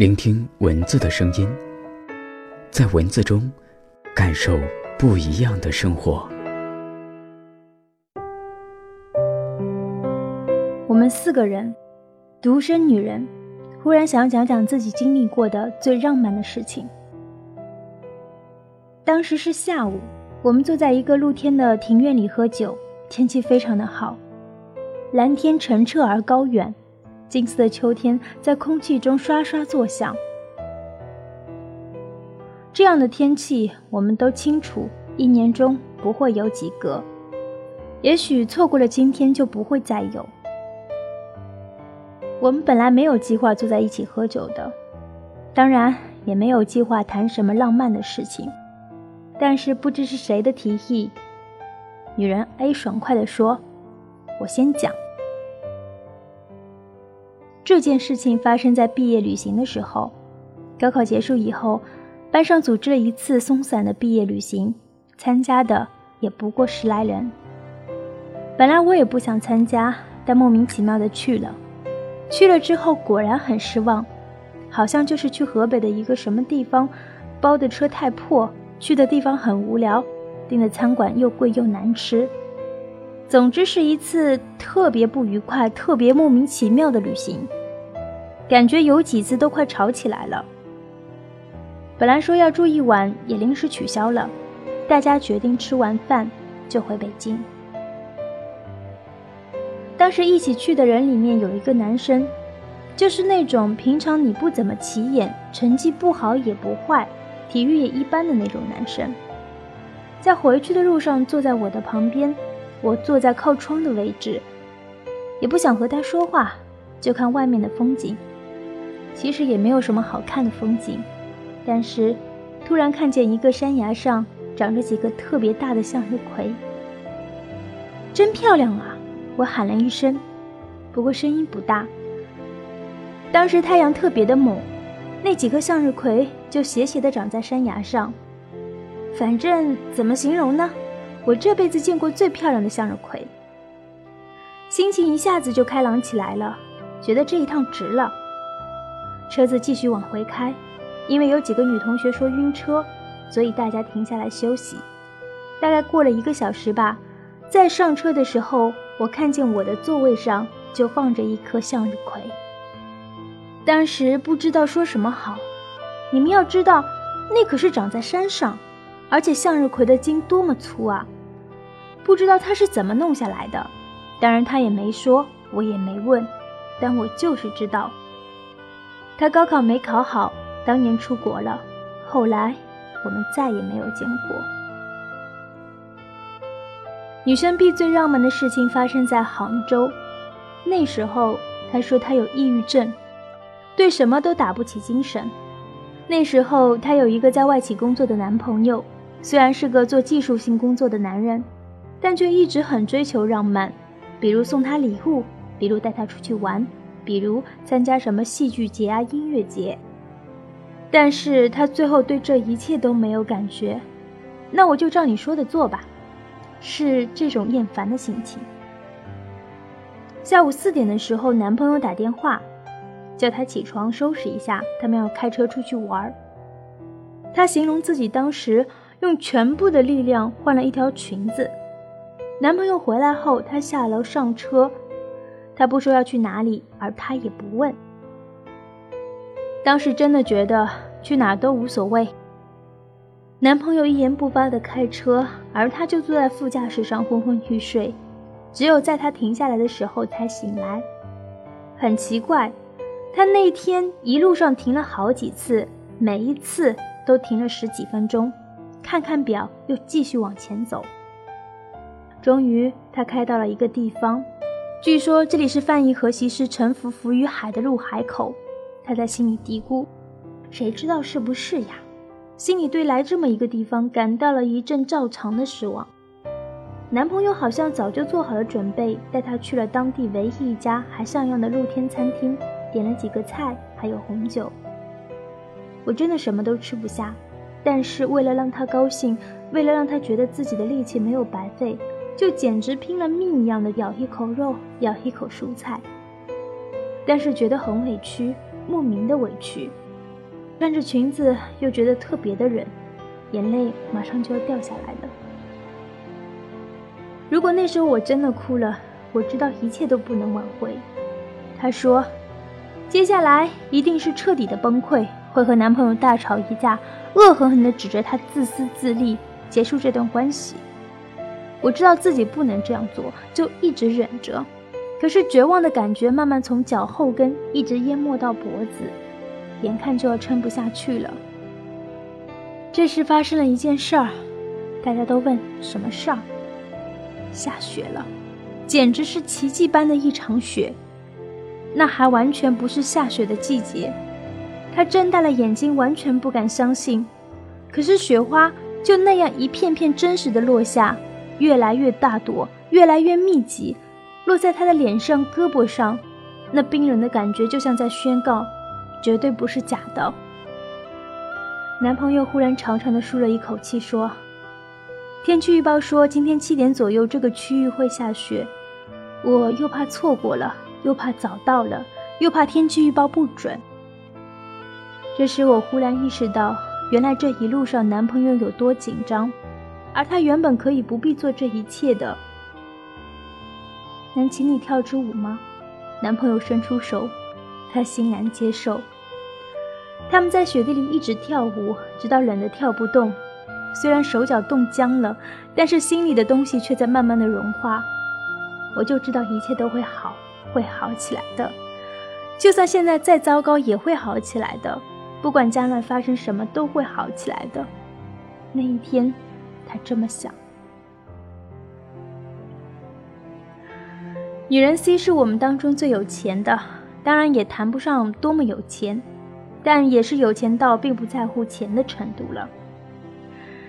聆听文字的声音，在文字中感受不一样的生活。我们四个人，独身女人，忽然想讲讲自己经历过的最浪漫的事情。当时是下午，我们坐在一个露天的庭院里喝酒，天气非常的好，蓝天澄澈而高远。金色的秋天在空气中刷刷作响。这样的天气，我们都清楚，一年中不会有几个。也许错过了今天，就不会再有。我们本来没有计划坐在一起喝酒的，当然也没有计划谈什么浪漫的事情。但是不知是谁的提议，女人 A 爽快地说：“我先讲。”这件事情发生在毕业旅行的时候。高考结束以后，班上组织了一次松散的毕业旅行，参加的也不过十来人。本来我也不想参加，但莫名其妙的去了。去了之后果然很失望，好像就是去河北的一个什么地方，包的车太破，去的地方很无聊，订的餐馆又贵又难吃。总之是一次特别不愉快、特别莫名其妙的旅行。感觉有几次都快吵起来了。本来说要住一晚，也临时取消了。大家决定吃完饭就回北京。当时一起去的人里面有一个男生，就是那种平常你不怎么起眼、成绩不好也不坏、体育也一般的那种男生。在回去的路上，坐在我的旁边，我坐在靠窗的位置，也不想和他说话，就看外面的风景。其实也没有什么好看的风景，但是突然看见一个山崖上长着几个特别大的向日葵，真漂亮啊！我喊了一声，不过声音不大。当时太阳特别的猛，那几颗向日葵就斜斜的长在山崖上。反正怎么形容呢？我这辈子见过最漂亮的向日葵，心情一下子就开朗起来了，觉得这一趟值了。车子继续往回开，因为有几个女同学说晕车，所以大家停下来休息。大概过了一个小时吧，在上车的时候，我看见我的座位上就放着一颗向日葵。当时不知道说什么好。你们要知道，那可是长在山上，而且向日葵的茎多么粗啊！不知道他是怎么弄下来的。当然他也没说，我也没问，但我就是知道。他高考没考好，当年出国了，后来我们再也没有见过。女生 B 最浪漫的事情发生在杭州，那时候她说她有抑郁症，对什么都打不起精神。那时候她有一个在外企工作的男朋友，虽然是个做技术性工作的男人，但却一直很追求浪漫，比如送她礼物，比如带她出去玩。比如参加什么戏剧节啊、音乐节，但是他最后对这一切都没有感觉。那我就照你说的做吧，是这种厌烦的心情。下午四点的时候，男朋友打电话，叫他起床收拾一下，他们要开车出去玩。他形容自己当时用全部的力量换了一条裙子。男朋友回来后，他下楼上车。他不说要去哪里，而他也不问。当时真的觉得去哪都无所谓。男朋友一言不发的开车，而他就坐在副驾驶上昏昏欲睡，只有在他停下来的时候才醒来。很奇怪，他那天一路上停了好几次，每一次都停了十几分钟，看看表又继续往前走。终于，他开到了一个地方。据说这里是范义和西施沉浮浮于海的入海口，他在心里嘀咕：“谁知道是不是呀？”心里对来这么一个地方感到了一阵照常的失望。男朋友好像早就做好了准备，带她去了当地唯一一家还像样的露天餐厅，点了几个菜，还有红酒。我真的什么都吃不下，但是为了让他高兴，为了让他觉得自己的力气没有白费。就简直拼了命一样的咬一口肉，咬一口蔬菜，但是觉得很委屈，莫名的委屈，穿着裙子又觉得特别的冷，眼泪马上就要掉下来了。如果那时候我真的哭了，我知道一切都不能挽回。她说，接下来一定是彻底的崩溃，会和男朋友大吵一架，恶狠狠地指着他自私自利，结束这段关系。我知道自己不能这样做，就一直忍着。可是绝望的感觉慢慢从脚后跟一直淹没到脖子，眼看就要撑不下去了。这时发生了一件事儿，大家都问什么事儿？下雪了，简直是奇迹般的一场雪。那还完全不是下雪的季节。他睁大了眼睛，完全不敢相信。可是雪花就那样一片片真实的落下，越来越大朵，越来越密集。落在他的脸上、胳膊上，那冰冷的感觉就像在宣告，绝对不是假的。男朋友忽然长长的舒了一口气，说：“天气预报说今天七点左右这个区域会下雪，我又怕错过了，又怕早到了，又怕天气预报不准。”这时我忽然意识到，原来这一路上男朋友有多紧张，而他原本可以不必做这一切的。能请你跳支舞吗？男朋友伸出手，他欣然接受。他们在雪地里一直跳舞，直到冷得跳不动。虽然手脚冻僵了，但是心里的东西却在慢慢的融化。我就知道一切都会好，会好起来的。就算现在再糟糕，也会好起来的。不管将来发生什么，都会好起来的。那一天，他这么想。女人 C 是我们当中最有钱的，当然也谈不上多么有钱，但也是有钱到并不在乎钱的程度了。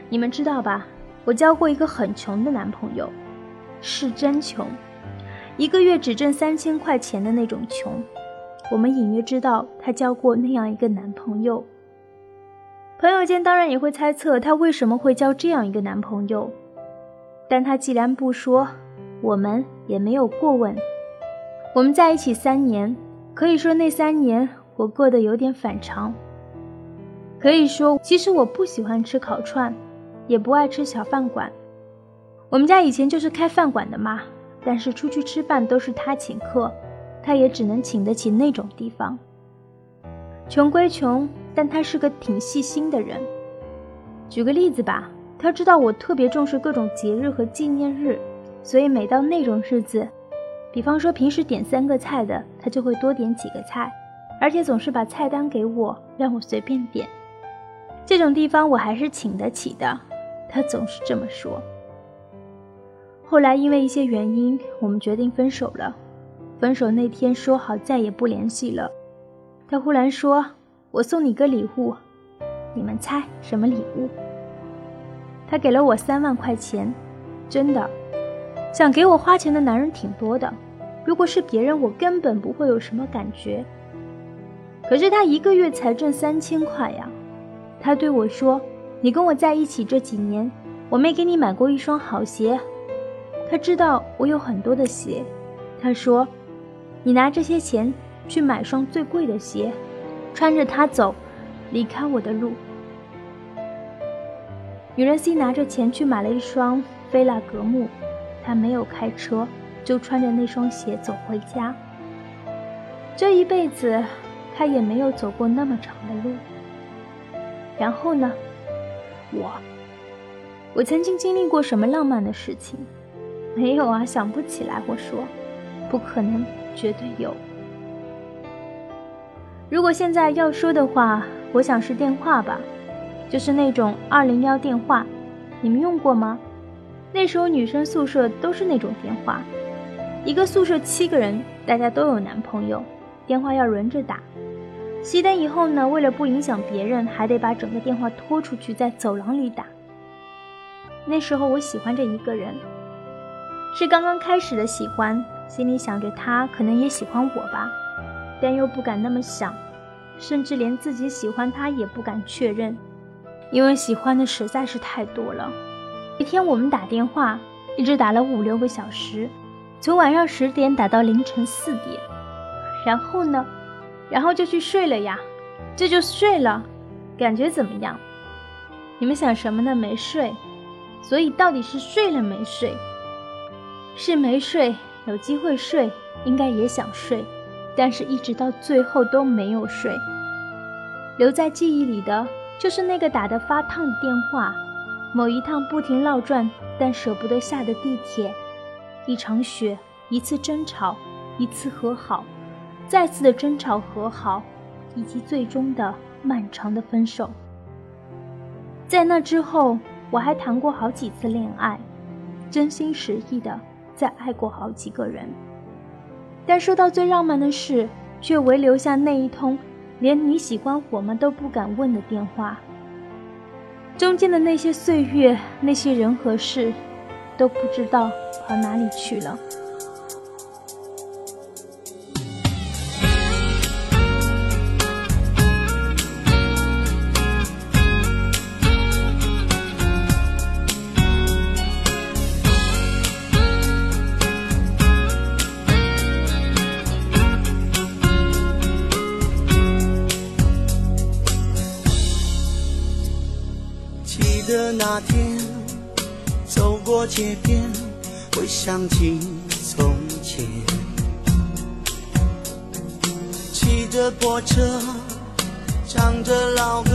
你们知道吧？我交过一个很穷的男朋友，是真穷，一个月只挣三千块钱的那种穷。我们隐约知道他交过那样一个男朋友，朋友间当然也会猜测他为什么会交这样一个男朋友，但他既然不说。我们也没有过问。我们在一起三年，可以说那三年我过得有点反常。可以说，其实我不喜欢吃烤串，也不爱吃小饭馆。我们家以前就是开饭馆的嘛，但是出去吃饭都是他请客，他也只能请得起那种地方。穷归穷，但他是个挺细心的人。举个例子吧，他知道我特别重视各种节日和纪念日。所以每到那种日子，比方说平时点三个菜的，他就会多点几个菜，而且总是把菜单给我，让我随便点。这种地方我还是请得起的，他总是这么说。后来因为一些原因，我们决定分手了。分手那天说好再也不联系了，他忽然说：“我送你个礼物。”你们猜什么礼物？他给了我三万块钱，真的。想给我花钱的男人挺多的，如果是别人，我根本不会有什么感觉。可是他一个月才挣三千块呀。他对我说：“你跟我在一起这几年，我没给你买过一双好鞋。”他知道我有很多的鞋。他说：“你拿这些钱去买双最贵的鞋，穿着它走，离开我的路。”女人 C 拿着钱去买了一双菲拉格慕。她没有开车，就穿着那双鞋走回家。这一辈子，他也没有走过那么长的路。然后呢？我，我曾经经历过什么浪漫的事情？没有啊，想不起来。我说，不可能，绝对有。如果现在要说的话，我想是电话吧，就是那种二零幺电话，你们用过吗？那时候女生宿舍都是那种电话，一个宿舍七个人，大家都有男朋友，电话要轮着打。熄灯以后呢，为了不影响别人，还得把整个电话拖出去，在走廊里打。那时候我喜欢着一个人，是刚刚开始的喜欢，心里想着他可能也喜欢我吧，但又不敢那么想，甚至连自己喜欢他也不敢确认，因为喜欢的实在是太多了。一天我们打电话，一直打了五六个小时，从晚上十点打到凌晨四点，然后呢，然后就去睡了呀，这就睡了，感觉怎么样？你们想什么呢？没睡，所以到底是睡了没睡？是没睡，有机会睡，应该也想睡，但是一直到最后都没有睡。留在记忆里的，就是那个打得发烫的电话，某一趟不停绕转但舍不得下的地铁，一场雪，一次争吵，一次和好，再次的争吵和好，以及最终的漫长的分手。在那之后，我还谈过好几次恋爱，真心实意的再爱过好几个人，但说到最浪漫的事，却唯留下那一通连你喜欢我吗都不敢问的电话。中间的那些岁月，那些人和事，都不知道跑哪里去了。想起从前。骑着破车，唱着老歌，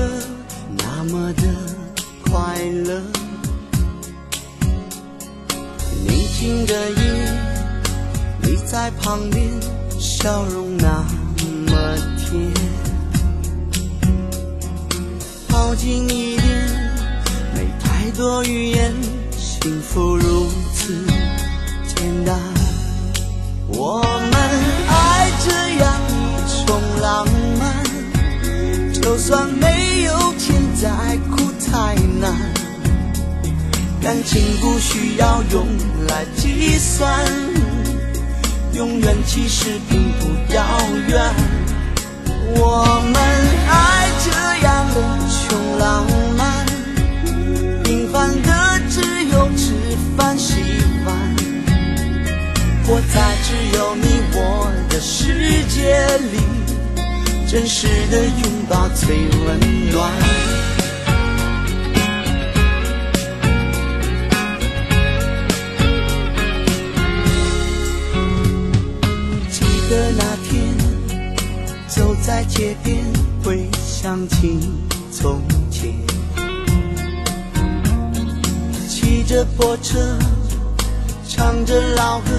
那么的快乐。宁静的夜，你在旁边，笑容那么甜。靠近一点。没太多语言，幸福如此简单。我们爱这样一种浪漫，就算没有钱再苦太难。感情不需要用来计算，永远其实并不遥远。我们爱这样的穷浪漫。活在只有你我的世界里，真实的拥抱最温暖。记得那天走在街边，会想起从前。骑着破车，唱着老歌，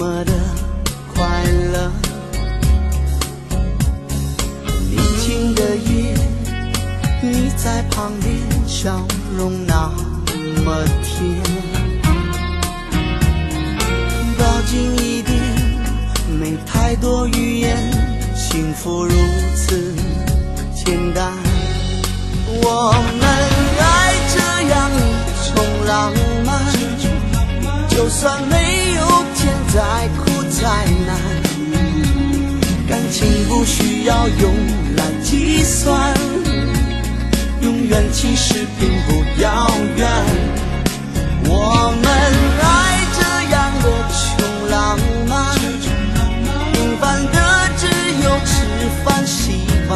么的快乐。宁静的夜，你在旁边，笑容那么甜。抱紧一点，没太多语言，幸福如此简单。我们爱这样一种。浪漫，就算没要用来计算，永远其实并不遥远。我们爱这样的穷浪漫，平凡的只有吃饭洗碗，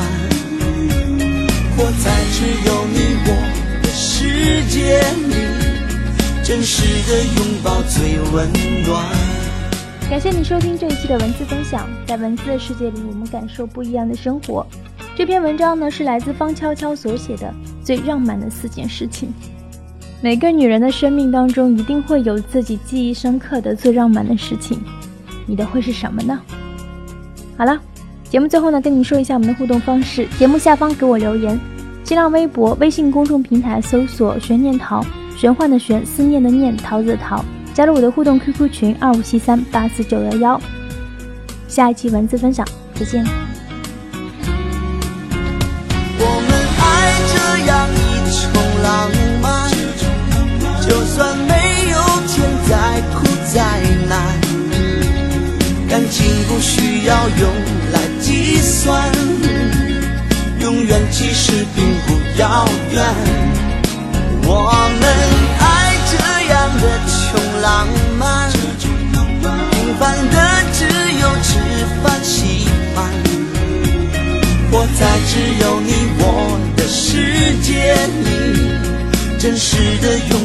活在只有你我的世界里。真实的拥抱最温暖。感谢你收听这一期的文字分享，在文字的世界里，我们感受不一样的生活。这篇文章呢，是来自方悄悄所写的最浪漫的四件事情。每个女人的生命当中，一定会有自己记忆深刻的最浪漫的事情。你的会是什么呢？好了，节目最后呢，跟你说一下我们的互动方式。节目下方给我留言，新浪微博、微信公众平台搜索“悬念桃”。玄幻的玄，思念的念，桃子的桃，加入我的互动 QQ 群二五七三八四九幺幺。下一期文字分享，再见。我们爱这样一种浪漫，就算没有钱再苦再难，感情不需要用来计算，永远其实并不遥远。我们爱浪漫，平凡的只有吃饭喜欢，活在只有你我的。世界里，真实的拥